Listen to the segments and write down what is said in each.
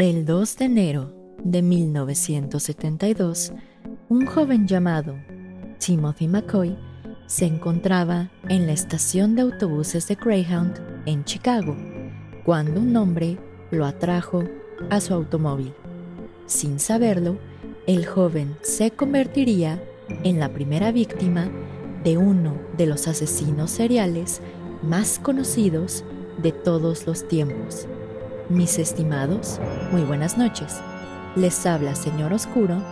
El 2 de enero de 1972, un joven llamado Timothy McCoy se encontraba en la estación de autobuses de Greyhound en Chicago cuando un hombre lo atrajo a su automóvil. Sin saberlo, el joven se convertiría en la primera víctima de uno de los asesinos seriales más conocidos de todos los tiempos. Mis estimados, muy buenas noches. Les habla Señor Oscuro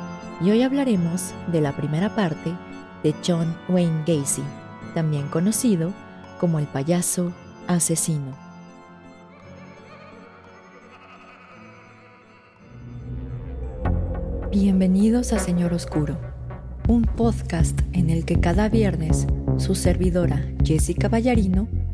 y hoy hablaremos de la primera parte de John Wayne Gacy, también conocido como el payaso asesino. Bienvenidos a Señor Oscuro, un podcast en el que cada viernes su servidora Jessica Ballarino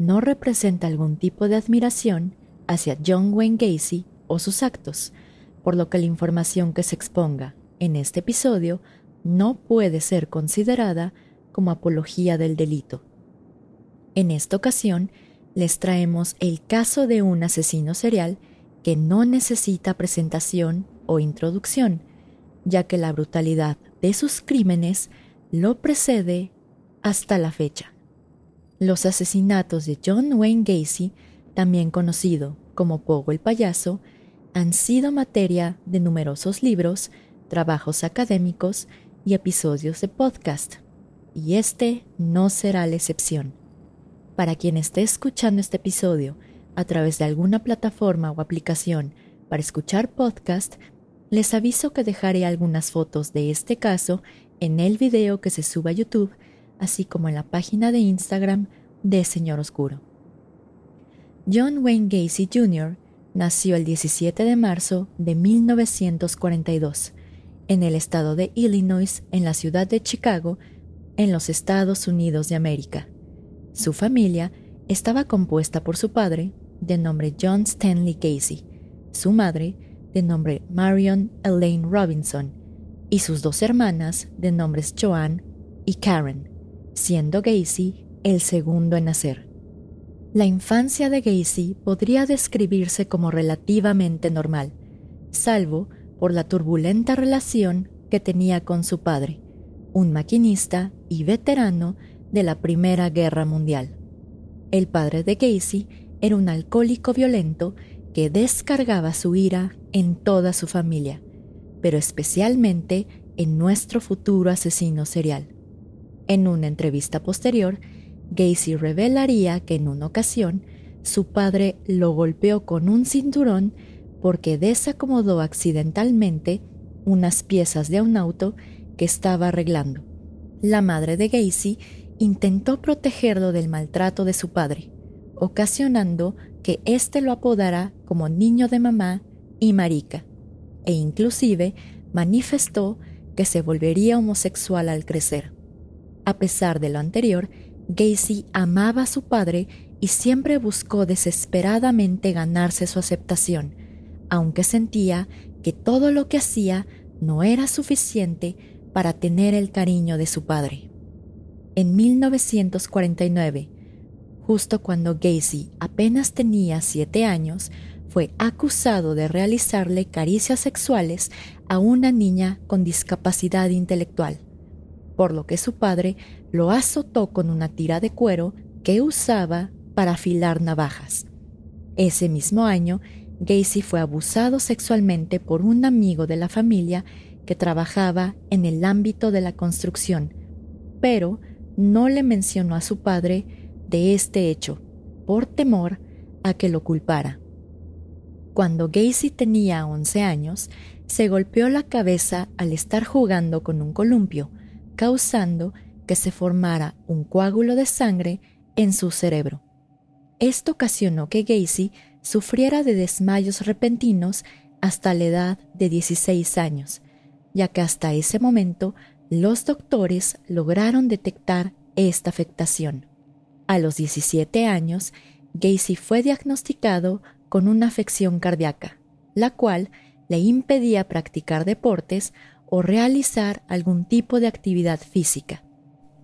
no representa algún tipo de admiración hacia John Wayne Gacy o sus actos, por lo que la información que se exponga en este episodio no puede ser considerada como apología del delito. En esta ocasión, les traemos el caso de un asesino serial que no necesita presentación o introducción, ya que la brutalidad de sus crímenes lo precede hasta la fecha. Los asesinatos de John Wayne Gacy, también conocido como Pogo el payaso, han sido materia de numerosos libros, trabajos académicos y episodios de podcast, y este no será la excepción. Para quien esté escuchando este episodio a través de alguna plataforma o aplicación para escuchar podcast, les aviso que dejaré algunas fotos de este caso en el video que se suba a YouTube así como en la página de Instagram de Señor Oscuro. John Wayne Gacy Jr. nació el 17 de marzo de 1942 en el estado de Illinois, en la ciudad de Chicago, en los Estados Unidos de América. Su familia estaba compuesta por su padre, de nombre John Stanley Gacy, su madre, de nombre Marion Elaine Robinson, y sus dos hermanas, de nombres Joanne y Karen siendo Gacy el segundo en nacer. La infancia de Gacy podría describirse como relativamente normal, salvo por la turbulenta relación que tenía con su padre, un maquinista y veterano de la Primera Guerra Mundial. El padre de Gacy era un alcohólico violento que descargaba su ira en toda su familia, pero especialmente en nuestro futuro asesino serial. En una entrevista posterior, Gacy revelaría que en una ocasión su padre lo golpeó con un cinturón porque desacomodó accidentalmente unas piezas de un auto que estaba arreglando. La madre de Gacy intentó protegerlo del maltrato de su padre, ocasionando que éste lo apodara como niño de mamá y marica, e inclusive manifestó que se volvería homosexual al crecer. A pesar de lo anterior, Gacy amaba a su padre y siempre buscó desesperadamente ganarse su aceptación, aunque sentía que todo lo que hacía no era suficiente para tener el cariño de su padre. En 1949, justo cuando Gacy apenas tenía siete años, fue acusado de realizarle caricias sexuales a una niña con discapacidad intelectual por lo que su padre lo azotó con una tira de cuero que usaba para afilar navajas. Ese mismo año, Gacy fue abusado sexualmente por un amigo de la familia que trabajaba en el ámbito de la construcción, pero no le mencionó a su padre de este hecho, por temor a que lo culpara. Cuando Gacy tenía 11 años, se golpeó la cabeza al estar jugando con un columpio, causando que se formara un coágulo de sangre en su cerebro. Esto ocasionó que Gacy sufriera de desmayos repentinos hasta la edad de 16 años, ya que hasta ese momento los doctores lograron detectar esta afectación. A los 17 años, Gacy fue diagnosticado con una afección cardíaca, la cual le impedía practicar deportes o realizar algún tipo de actividad física.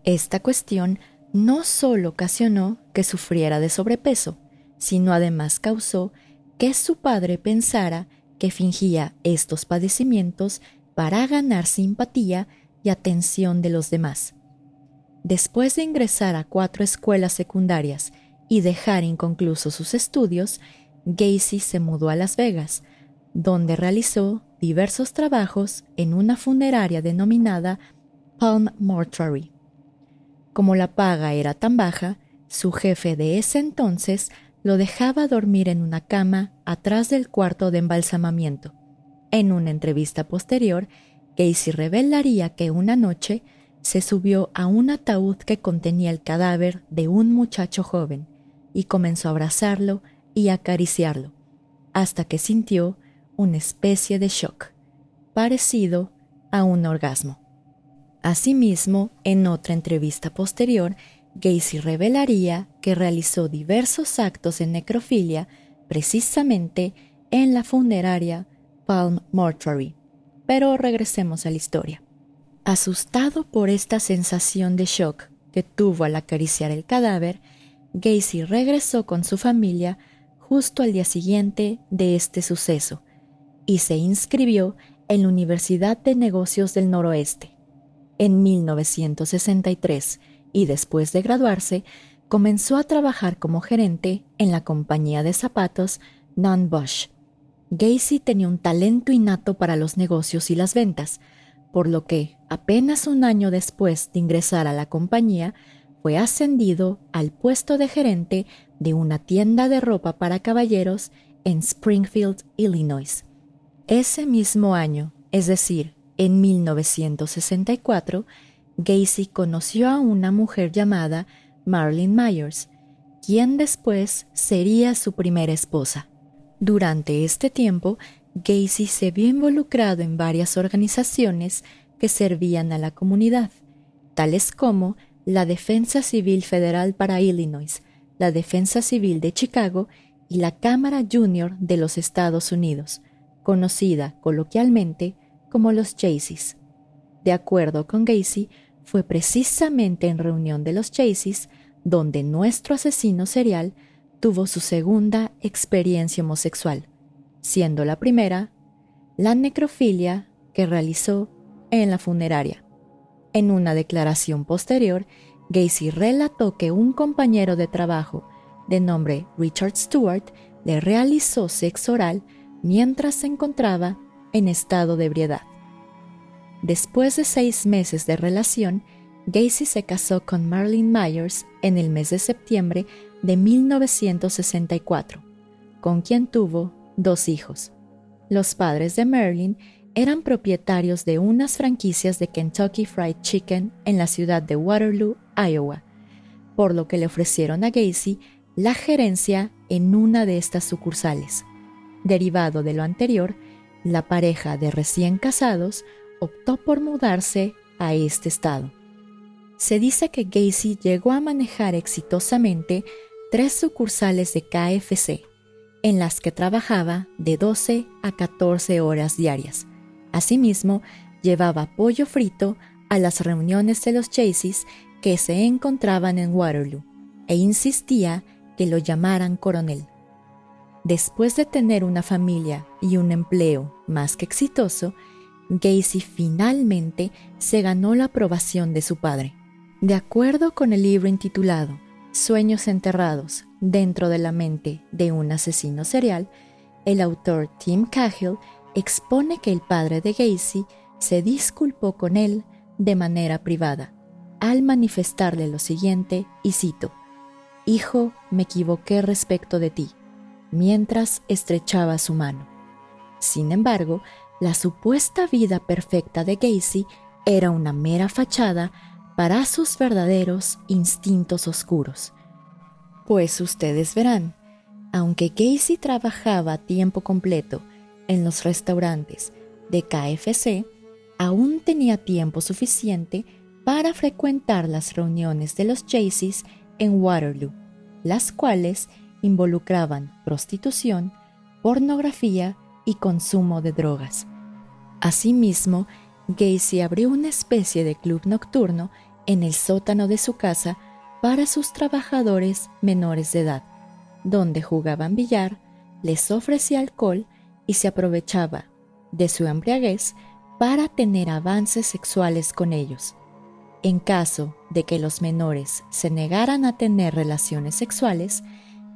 Esta cuestión no solo ocasionó que sufriera de sobrepeso, sino además causó que su padre pensara que fingía estos padecimientos para ganar simpatía y atención de los demás. Después de ingresar a cuatro escuelas secundarias y dejar inconclusos sus estudios, Gacy se mudó a Las Vegas, donde realizó diversos trabajos en una funeraria denominada Palm Mortuary. Como la paga era tan baja, su jefe de ese entonces lo dejaba dormir en una cama atrás del cuarto de embalsamamiento. En una entrevista posterior, Casey revelaría que una noche se subió a un ataúd que contenía el cadáver de un muchacho joven y comenzó a abrazarlo y acariciarlo, hasta que sintió una especie de shock, parecido a un orgasmo. Asimismo, en otra entrevista posterior, Gacy revelaría que realizó diversos actos de necrofilia precisamente en la funeraria Palm Mortuary. Pero regresemos a la historia. Asustado por esta sensación de shock que tuvo al acariciar el cadáver, Gacy regresó con su familia justo al día siguiente de este suceso y se inscribió en la Universidad de Negocios del Noroeste. En 1963, y después de graduarse, comenzó a trabajar como gerente en la compañía de zapatos Non Bush. Gacy tenía un talento innato para los negocios y las ventas, por lo que, apenas un año después de ingresar a la compañía, fue ascendido al puesto de gerente de una tienda de ropa para caballeros en Springfield, Illinois. Ese mismo año, es decir, en 1964, Gacy conoció a una mujer llamada Marlene Myers, quien después sería su primera esposa. Durante este tiempo, Gacy se vio involucrado en varias organizaciones que servían a la comunidad, tales como la Defensa Civil Federal para Illinois, la Defensa Civil de Chicago y la Cámara Junior de los Estados Unidos, conocida coloquialmente como los Jaycees. De acuerdo con Gacy, fue precisamente en reunión de los Chaseys donde nuestro asesino serial tuvo su segunda experiencia homosexual, siendo la primera la necrofilia que realizó en la funeraria. En una declaración posterior, Gacy relató que un compañero de trabajo de nombre Richard Stewart le realizó sexo oral mientras se encontraba en estado de ebriedad. Después de seis meses de relación, Gacy se casó con Marlene Myers en el mes de septiembre de 1964, con quien tuvo dos hijos. Los padres de Marilyn eran propietarios de unas franquicias de Kentucky Fried Chicken en la ciudad de Waterloo, Iowa, por lo que le ofrecieron a Gacy la gerencia en una de estas sucursales. Derivado de lo anterior, la pareja de recién casados optó por mudarse a este estado. Se dice que Gacy llegó a manejar exitosamente tres sucursales de KFC, en las que trabajaba de 12 a 14 horas diarias. Asimismo, llevaba pollo frito a las reuniones de los Chaseys que se encontraban en Waterloo e insistía que lo llamaran coronel. Después de tener una familia y un empleo más que exitoso, Gacy finalmente se ganó la aprobación de su padre. De acuerdo con el libro intitulado Sueños enterrados dentro de la mente de un asesino serial, el autor Tim Cahill expone que el padre de Gacy se disculpó con él de manera privada al manifestarle lo siguiente, y cito, Hijo, me equivoqué respecto de ti, mientras estrechaba su mano. Sin embargo, la supuesta vida perfecta de Gacy era una mera fachada para sus verdaderos instintos oscuros. Pues ustedes verán, aunque Gacy trabajaba a tiempo completo en los restaurantes de KFC, aún tenía tiempo suficiente para frecuentar las reuniones de los Jaycees en Waterloo, las cuales involucraban prostitución, pornografía y consumo de drogas. Asimismo, Gacy abrió una especie de club nocturno en el sótano de su casa para sus trabajadores menores de edad, donde jugaban billar, les ofrecía alcohol y se aprovechaba de su embriaguez para tener avances sexuales con ellos. En caso de que los menores se negaran a tener relaciones sexuales,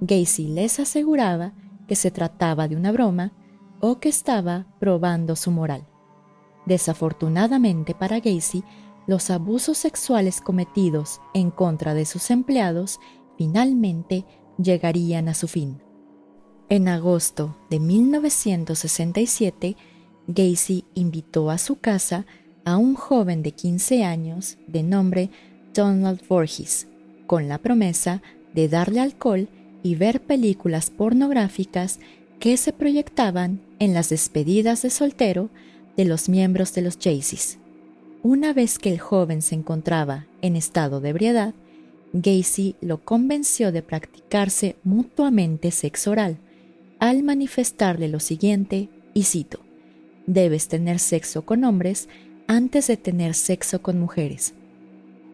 Gacy les aseguraba que se trataba de una broma o que estaba probando su moral. Desafortunadamente para Gacy, los abusos sexuales cometidos en contra de sus empleados finalmente llegarían a su fin. En agosto de 1967, Gacy invitó a su casa a un joven de 15 años de nombre Donald Voorhees, con la promesa de darle alcohol y ver películas pornográficas que se proyectaban en las despedidas de soltero de los miembros de los Jaycees. Una vez que el joven se encontraba en estado de ebriedad, Gacy lo convenció de practicarse mutuamente sexo oral, al manifestarle lo siguiente, y cito, debes tener sexo con hombres antes de tener sexo con mujeres.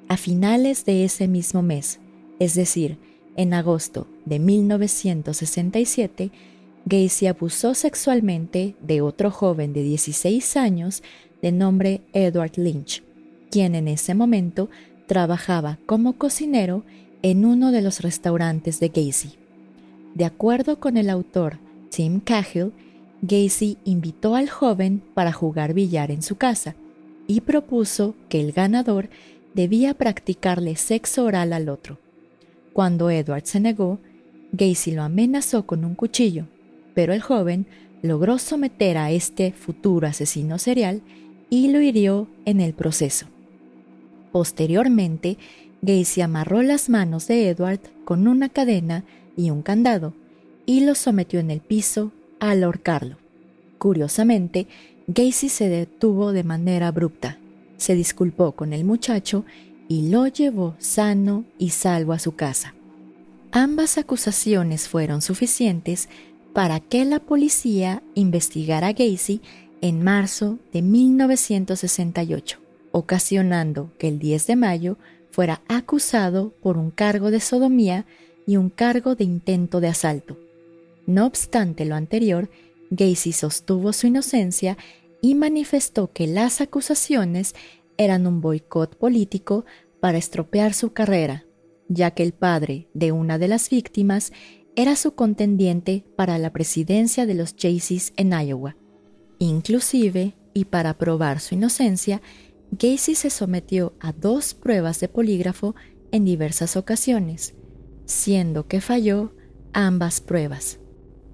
A finales de ese mismo mes, es decir, en agosto de 1967, Gacy abusó sexualmente de otro joven de 16 años de nombre Edward Lynch, quien en ese momento trabajaba como cocinero en uno de los restaurantes de Gacy. De acuerdo con el autor Tim Cahill, Gacy invitó al joven para jugar billar en su casa y propuso que el ganador debía practicarle sexo oral al otro. Cuando Edward se negó, Gacy lo amenazó con un cuchillo, pero el joven logró someter a este futuro asesino serial y lo hirió en el proceso. Posteriormente, Gacy amarró las manos de Edward con una cadena y un candado y lo sometió en el piso al ahorcarlo. Curiosamente, Gacy se detuvo de manera abrupta, se disculpó con el muchacho y lo llevó sano y salvo a su casa. Ambas acusaciones fueron suficientes para que la policía investigara a Gacy en marzo de 1968, ocasionando que el 10 de mayo fuera acusado por un cargo de sodomía y un cargo de intento de asalto. No obstante lo anterior, Gacy sostuvo su inocencia y manifestó que las acusaciones eran un boicot político para estropear su carrera, ya que el padre de una de las víctimas era su contendiente para la presidencia de los Jaycees en Iowa. Inclusive, y para probar su inocencia, Gacy se sometió a dos pruebas de polígrafo en diversas ocasiones, siendo que falló ambas pruebas.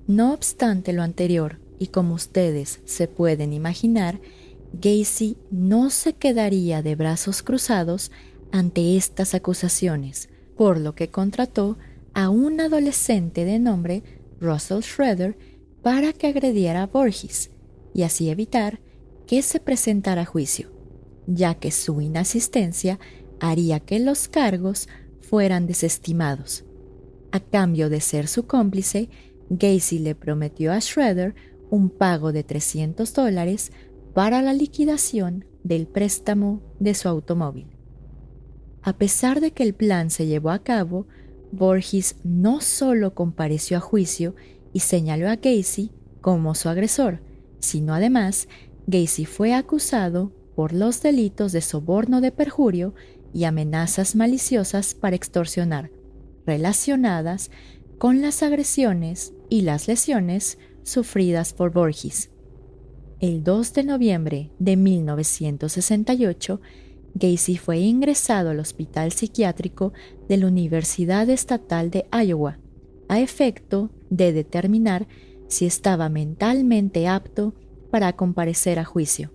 No obstante lo anterior, y como ustedes se pueden imaginar, Gacy no se quedaría de brazos cruzados ante estas acusaciones, por lo que contrató a un adolescente de nombre Russell Schroeder para que agrediera a Borges y así evitar que se presentara a juicio, ya que su inasistencia haría que los cargos fueran desestimados. A cambio de ser su cómplice, Gacy le prometió a Schroeder un pago de 300 dólares para la liquidación del préstamo de su automóvil. A pesar de que el plan se llevó a cabo, Borges no solo compareció a juicio y señaló a Gacy como su agresor, sino además Gacy fue acusado por los delitos de soborno de perjurio y amenazas maliciosas para extorsionar, relacionadas con las agresiones y las lesiones sufridas por Borges. El 2 de noviembre de 1968, Gacy fue ingresado al hospital psiquiátrico de la Universidad Estatal de Iowa, a efecto de determinar si estaba mentalmente apto para comparecer a juicio.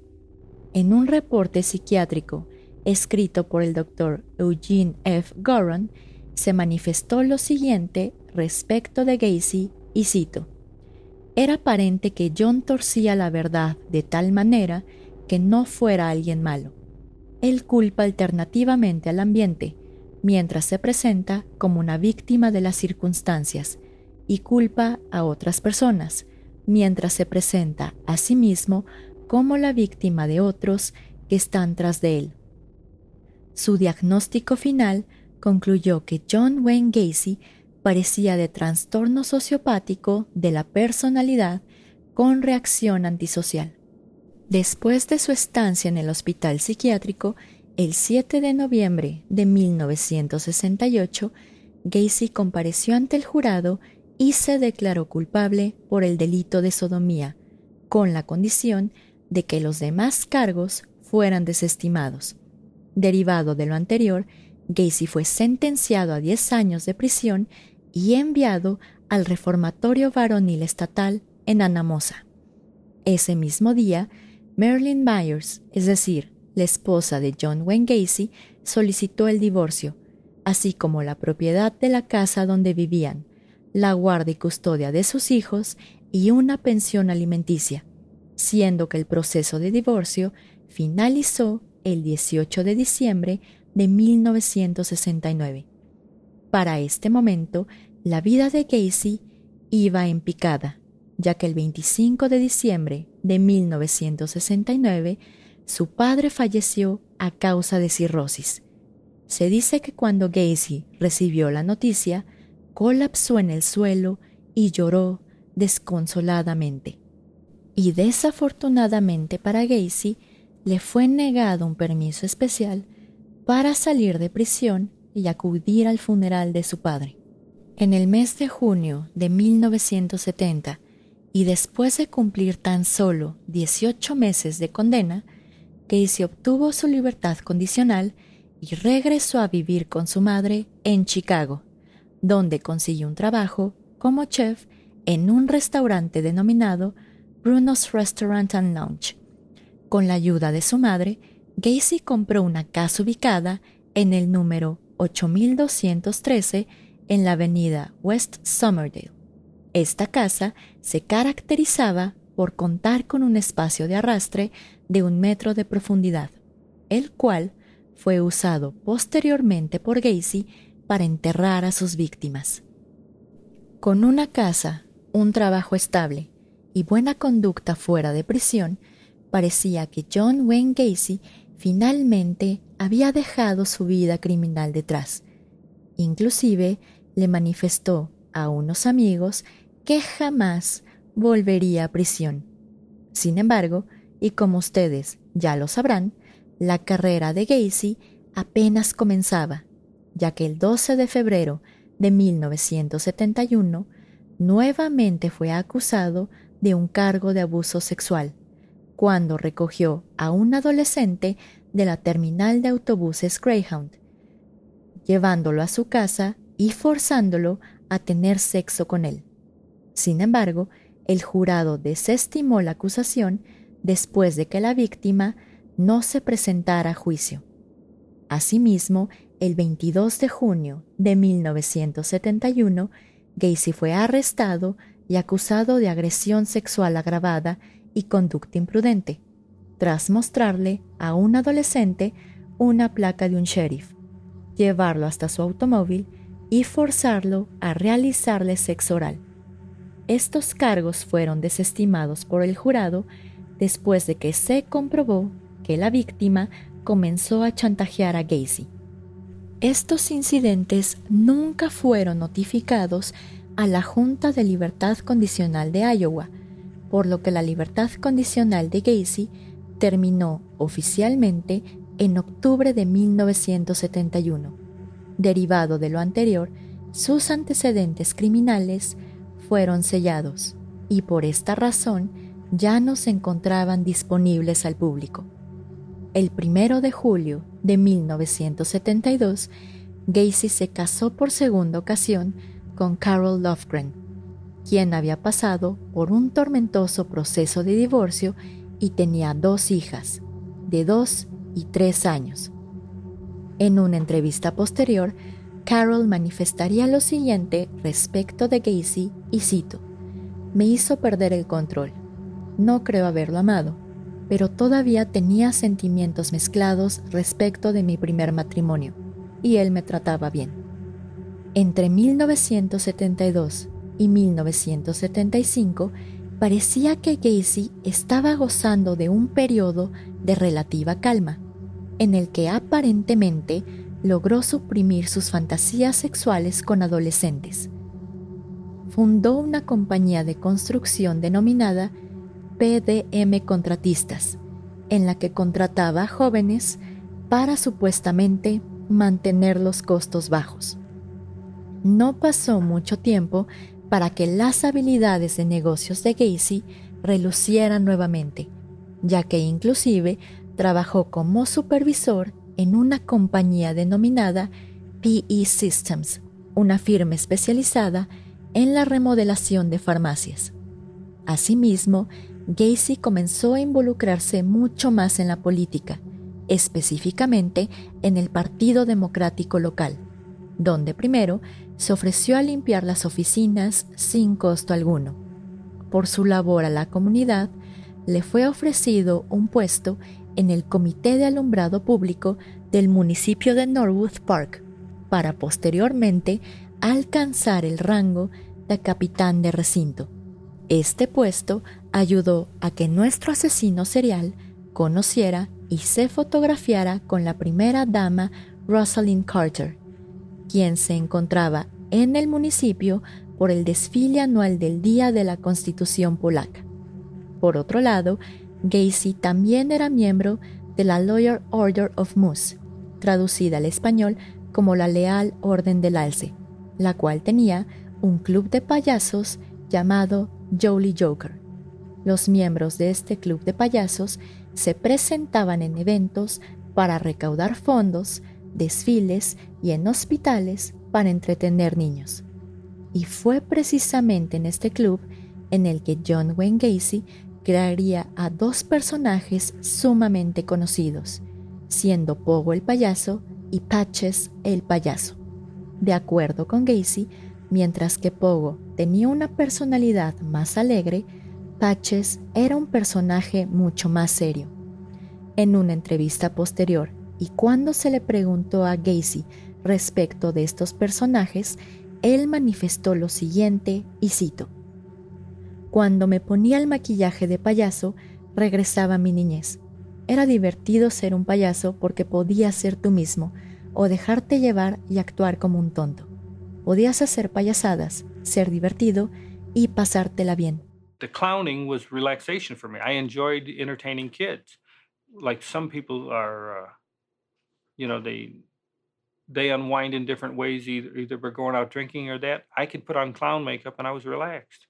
En un reporte psiquiátrico escrito por el doctor Eugene F. Goron, se manifestó lo siguiente respecto de Gacy, y cito, Era aparente que John torcía la verdad de tal manera que no fuera alguien malo. Él culpa alternativamente al ambiente, mientras se presenta como una víctima de las circunstancias, y culpa a otras personas, mientras se presenta a sí mismo como la víctima de otros que están tras de él. Su diagnóstico final concluyó que John Wayne Gacy parecía de trastorno sociopático de la personalidad con reacción antisocial. Después de su estancia en el hospital psiquiátrico, el 7 de noviembre de 1968, Gacy compareció ante el jurado y se declaró culpable por el delito de sodomía, con la condición de que los demás cargos fueran desestimados. Derivado de lo anterior, Gacy fue sentenciado a 10 años de prisión y enviado al reformatorio varonil estatal en Anamosa. Ese mismo día, Marilyn Myers, es decir, la esposa de John Wayne Gacy, solicitó el divorcio, así como la propiedad de la casa donde vivían, la guardia y custodia de sus hijos y una pensión alimenticia, siendo que el proceso de divorcio finalizó el 18 de diciembre de 1969. Para este momento, la vida de Casey iba en picada, ya que el 25 de diciembre de 1969 su padre falleció a causa de cirrosis. Se dice que cuando Gacy recibió la noticia, colapsó en el suelo y lloró desconsoladamente. Y desafortunadamente para Gacy, le fue negado un permiso especial para salir de prisión y acudir al funeral de su padre. En el mes de junio de 1970, y después de cumplir tan solo 18 meses de condena, Casey obtuvo su libertad condicional y regresó a vivir con su madre en Chicago, donde consiguió un trabajo como chef en un restaurante denominado Bruno's Restaurant and Lounge, con la ayuda de su madre, Gacy compró una casa ubicada en el número 8213 en la avenida West Somerdale. Esta casa se caracterizaba por contar con un espacio de arrastre de un metro de profundidad, el cual fue usado posteriormente por Gacy para enterrar a sus víctimas. Con una casa, un trabajo estable y buena conducta fuera de prisión, parecía que John Wayne Gacy finalmente había dejado su vida criminal detrás. Inclusive le manifestó a unos amigos que jamás volvería a prisión. Sin embargo, y como ustedes ya lo sabrán, la carrera de Gacy apenas comenzaba, ya que el 12 de febrero de 1971 nuevamente fue acusado de un cargo de abuso sexual cuando recogió a un adolescente de la terminal de autobuses Greyhound, llevándolo a su casa y forzándolo a tener sexo con él. Sin embargo, el jurado desestimó la acusación después de que la víctima no se presentara a juicio. Asimismo, el 22 de junio de 1971, Gacy fue arrestado y acusado de agresión sexual agravada y conducta imprudente, tras mostrarle a un adolescente una placa de un sheriff, llevarlo hasta su automóvil y forzarlo a realizarle sexo oral. Estos cargos fueron desestimados por el jurado después de que se comprobó que la víctima comenzó a chantajear a Gacy. Estos incidentes nunca fueron notificados a la Junta de Libertad Condicional de Iowa, por lo que la libertad condicional de Gacy terminó oficialmente en octubre de 1971. Derivado de lo anterior, sus antecedentes criminales fueron sellados. y por esta razón ya no se encontraban disponibles al público. El primero de julio de 1972, Gacy se casó por segunda ocasión con Carol Lofgren, quien había pasado por un tormentoso proceso de divorcio y tenía dos hijas, de dos y tres años. En una entrevista posterior, Carol manifestaría lo siguiente respecto de Gacy y cito, me hizo perder el control. No creo haberlo amado, pero todavía tenía sentimientos mezclados respecto de mi primer matrimonio, y él me trataba bien. Entre 1972 y 1975 parecía que Gacy estaba gozando de un periodo de relativa calma, en el que aparentemente logró suprimir sus fantasías sexuales con adolescentes. Fundó una compañía de construcción denominada PDM Contratistas, en la que contrataba a jóvenes para supuestamente mantener los costos bajos. No pasó mucho tiempo para que las habilidades de negocios de Gacy relucieran nuevamente, ya que inclusive trabajó como supervisor en una compañía denominada PE Systems, una firma especializada en la remodelación de farmacias. Asimismo, Gacy comenzó a involucrarse mucho más en la política, específicamente en el Partido Democrático local, donde primero se ofreció a limpiar las oficinas sin costo alguno. Por su labor a la comunidad, le fue ofrecido un puesto en el Comité de Alumbrado Público del municipio de Norwood Park, para posteriormente alcanzar el rango de capitán de recinto. Este puesto ayudó a que nuestro asesino serial conociera y se fotografiara con la primera dama Rosalind Carter, quien se encontraba en el municipio por el desfile anual del Día de la Constitución polaca. Por otro lado, Gacy también era miembro de la Lawyer Order of Moose, traducida al español como la Leal Orden del Alce, la cual tenía un club de payasos llamado Jolly Joker. Los miembros de este club de payasos se presentaban en eventos para recaudar fondos, desfiles y en hospitales para entretener niños. Y fue precisamente en este club en el que John Wayne Gacy crearía a dos personajes sumamente conocidos, siendo Pogo el payaso y Patches el payaso. De acuerdo con Gacy, mientras que Pogo tenía una personalidad más alegre, Patches era un personaje mucho más serio. En una entrevista posterior y cuando se le preguntó a Gacy respecto de estos personajes, él manifestó lo siguiente y cito: cuando me ponía el maquillaje de payaso, regresaba a mi niñez. Era divertido ser un payaso porque podías ser tú mismo o dejarte llevar y actuar como un tonto. Podías hacer payasadas, ser divertido y pasártela bien. The clowning was relaxation for me. I enjoyed entertaining kids. Like some people are, uh, you know, they they unwind in different ways, either either by going out drinking or that. I could put on clown makeup and I was relaxed.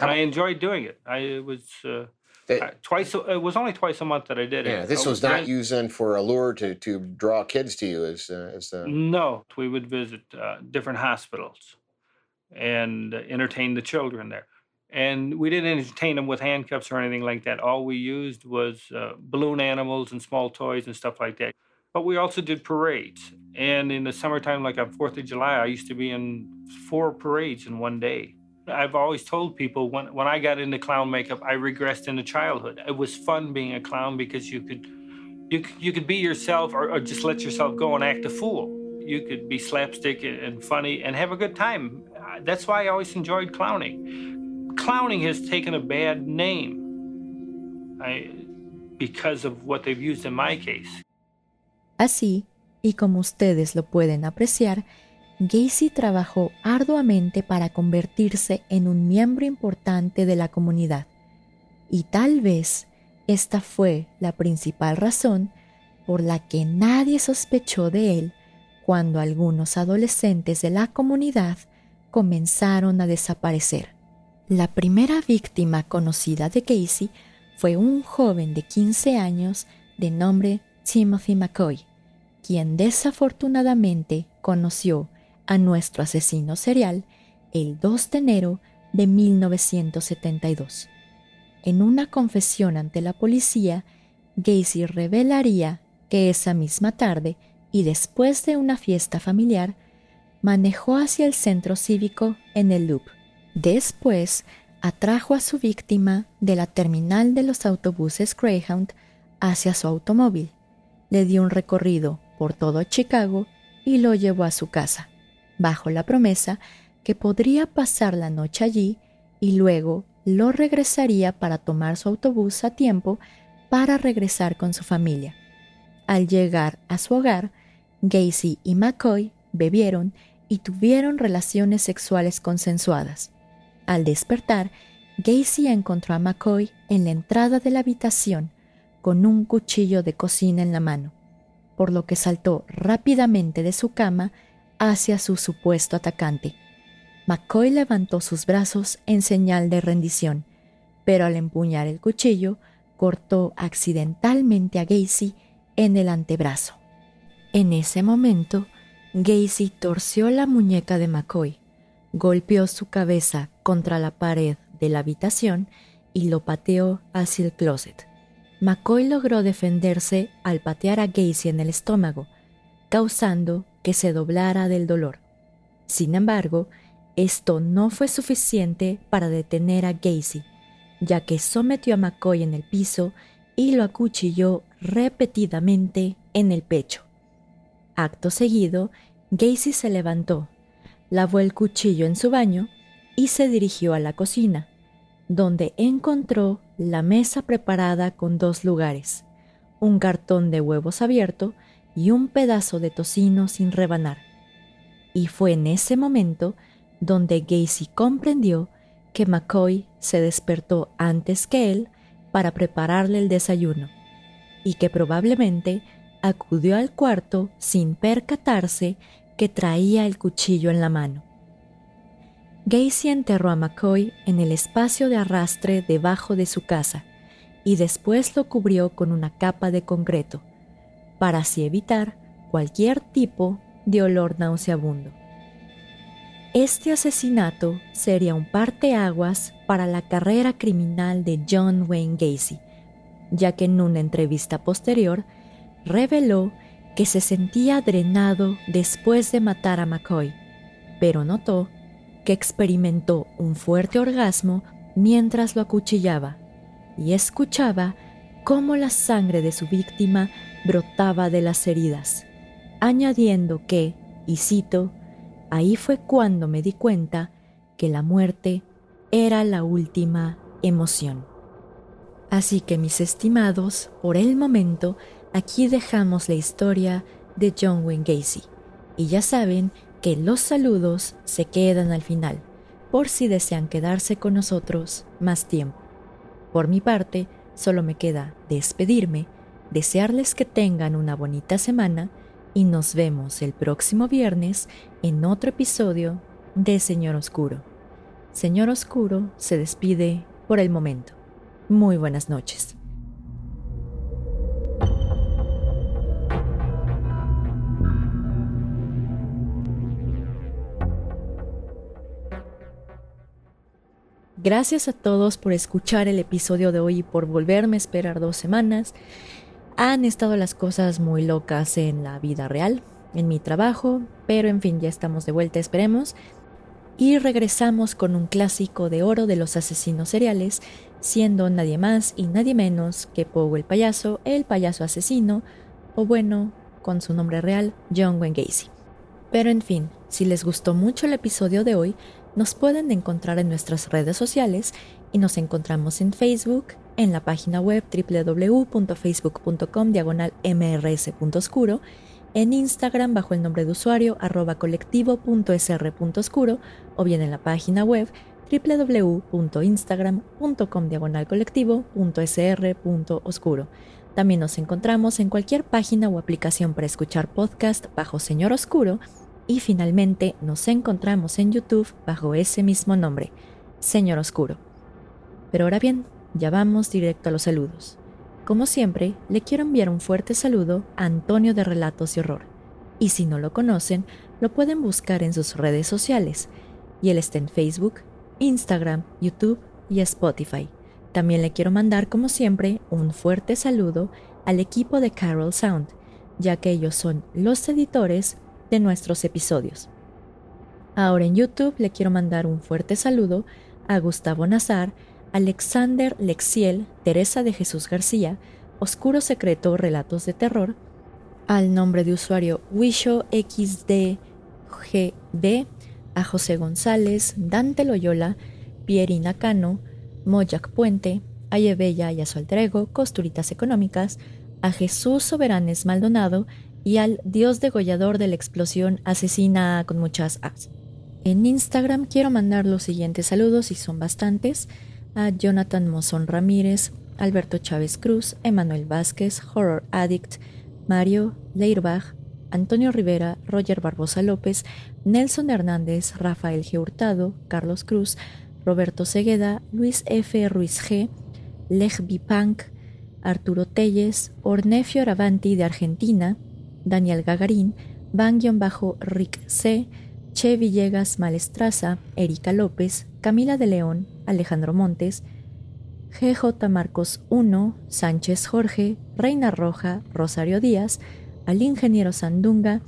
And I enjoyed doing it. I it was uh, it, twice. It was only twice a month that I did yeah, it. Yeah, this I was not used then for a lure to to draw kids to you as uh, as the. No, we would visit uh, different hospitals, and uh, entertain the children there. And we didn't entertain them with handcuffs or anything like that. All we used was uh, balloon animals and small toys and stuff like that. But we also did parades. And in the summertime, like on Fourth of July, I used to be in four parades in one day. I've always told people when, when I got into clown makeup, I regressed into childhood. It was fun being a clown because you could you, you could be yourself or, or just let yourself go and act a fool. You could be slapstick and funny and have a good time. That's why I always enjoyed clowning. Clowning has taken a bad name I, because of what they've used in my case. Así, y como ustedes lo pueden apreciar, Gacy trabajó arduamente para convertirse en un miembro importante de la comunidad, y tal vez esta fue la principal razón por la que nadie sospechó de él cuando algunos adolescentes de la comunidad comenzaron a desaparecer. La primera víctima conocida de Gacy fue un joven de 15 años de nombre Timothy McCoy, quien desafortunadamente conoció a nuestro asesino serial el 2 de enero de 1972. En una confesión ante la policía, Gacy revelaría que esa misma tarde y después de una fiesta familiar, manejó hacia el centro cívico en el Loop. Después, atrajo a su víctima de la terminal de los autobuses Greyhound hacia su automóvil, le dio un recorrido por todo Chicago y lo llevó a su casa, bajo la promesa que podría pasar la noche allí y luego lo regresaría para tomar su autobús a tiempo para regresar con su familia. Al llegar a su hogar, Gacy y McCoy bebieron y tuvieron relaciones sexuales consensuadas. Al despertar, Gacy encontró a McCoy en la entrada de la habitación con un cuchillo de cocina en la mano, por lo que saltó rápidamente de su cama hacia su supuesto atacante. McCoy levantó sus brazos en señal de rendición, pero al empuñar el cuchillo, cortó accidentalmente a Gacy en el antebrazo. En ese momento, Gacy torció la muñeca de McCoy, golpeó su cabeza contra la pared de la habitación y lo pateó hacia el closet. McCoy logró defenderse al patear a Gacy en el estómago, causando que se doblara del dolor. Sin embargo, esto no fue suficiente para detener a Gacy, ya que sometió a McCoy en el piso y lo acuchilló repetidamente en el pecho. Acto seguido, Gacy se levantó, lavó el cuchillo en su baño y se dirigió a la cocina, donde encontró la mesa preparada con dos lugares, un cartón de huevos abierto y un pedazo de tocino sin rebanar. Y fue en ese momento donde Gacy comprendió que McCoy se despertó antes que él para prepararle el desayuno y que probablemente acudió al cuarto sin percatarse que traía el cuchillo en la mano. Gacy enterró a McCoy en el espacio de arrastre debajo de su casa y después lo cubrió con una capa de concreto, para así evitar cualquier tipo de olor nauseabundo. Este asesinato sería un parteaguas para la carrera criminal de John Wayne Gacy, ya que en una entrevista posterior reveló que se sentía drenado después de matar a McCoy, pero notó que experimentó un fuerte orgasmo mientras lo acuchillaba y escuchaba cómo la sangre de su víctima brotaba de las heridas, añadiendo que, y cito, Ahí fue cuando me di cuenta que la muerte era la última emoción. Así que mis estimados, por el momento, aquí dejamos la historia de John Wayne Gacy. Y ya saben que los saludos se quedan al final, por si desean quedarse con nosotros más tiempo. Por mi parte, solo me queda despedirme, desearles que tengan una bonita semana y nos vemos el próximo viernes en otro episodio de Señor Oscuro. Señor Oscuro se despide por el momento. Muy buenas noches. Gracias a todos por escuchar el episodio de hoy y por volverme a esperar dos semanas. Han estado las cosas muy locas en la vida real, en mi trabajo, pero en fin, ya estamos de vuelta, esperemos. Y regresamos con un clásico de oro de los asesinos seriales, siendo nadie más y nadie menos que Poe el payaso, el payaso asesino, o bueno, con su nombre real, John Wayne Gacy. Pero en fin, si les gustó mucho el episodio de hoy, nos pueden encontrar en nuestras redes sociales y nos encontramos en Facebook, en la página web www.facebook.com diagonal en Instagram bajo el nombre de usuario arroba colectivo.sr.oscuro o bien en la página web www.instagram.com diagonal colectivo.sr.oscuro. También nos encontramos en cualquier página o aplicación para escuchar podcast bajo Señor Oscuro y finalmente nos encontramos en YouTube bajo ese mismo nombre. Señor Oscuro. Pero ahora bien, ya vamos directo a los saludos. Como siempre, le quiero enviar un fuerte saludo a Antonio de Relatos de Horror. Y si no lo conocen, lo pueden buscar en sus redes sociales. Y él está en Facebook, Instagram, YouTube y Spotify. También le quiero mandar, como siempre, un fuerte saludo al equipo de Carol Sound, ya que ellos son los editores de nuestros episodios. Ahora en YouTube le quiero mandar un fuerte saludo a Gustavo Nazar, Alexander Lexiel, Teresa de Jesús García, Oscuro Secreto Relatos de Terror, al nombre de usuario WishoXDGB, a José González, Dante Loyola, Pierina Cano, Moyak Puente, a Yebella y a Costuritas Económicas, a Jesús Soberanes Maldonado y al Dios degollador de la explosión asesina con muchas as. En Instagram quiero mandar los siguientes saludos y son bastantes a Jonathan Mozón Ramírez, Alberto Chávez Cruz, Emanuel Vázquez, Horror Addict, Mario Leirbach, Antonio Rivera, Roger Barbosa López, Nelson Hernández, Rafael G. Hurtado, Carlos Cruz, Roberto Segueda, Luis F. Ruiz G., Lech Punk, Arturo Telles, Ornefio Aravanti de Argentina, Daniel Gagarín, Van-Rick C., Che Villegas Malestraza, Erika López, Camila de León, Alejandro Montes, GJ Marcos 1, Sánchez Jorge, Reina Roja, Rosario Díaz, al ingeniero Sandunga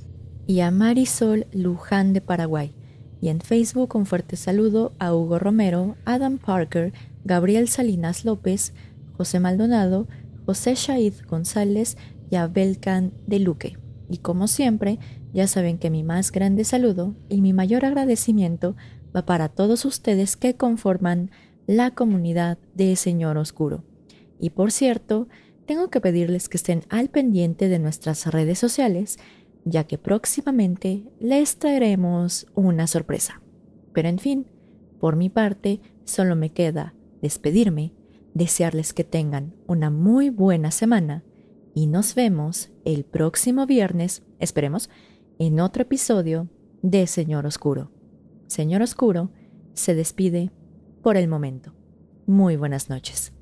y a Marisol Luján de Paraguay. Y en Facebook un fuerte saludo a Hugo Romero, Adam Parker, Gabriel Salinas López, José Maldonado, José Shaid González y a Belkan de Luque. Y como siempre, ya saben que mi más grande saludo y mi mayor agradecimiento va para todos ustedes que conforman la comunidad de Señor Oscuro. Y por cierto, tengo que pedirles que estén al pendiente de nuestras redes sociales, ya que próximamente les traeremos una sorpresa. Pero en fin, por mi parte, solo me queda despedirme, desearles que tengan una muy buena semana y nos vemos el próximo viernes, esperemos, en otro episodio de Señor Oscuro. Señor Oscuro se despide por el momento. Muy buenas noches.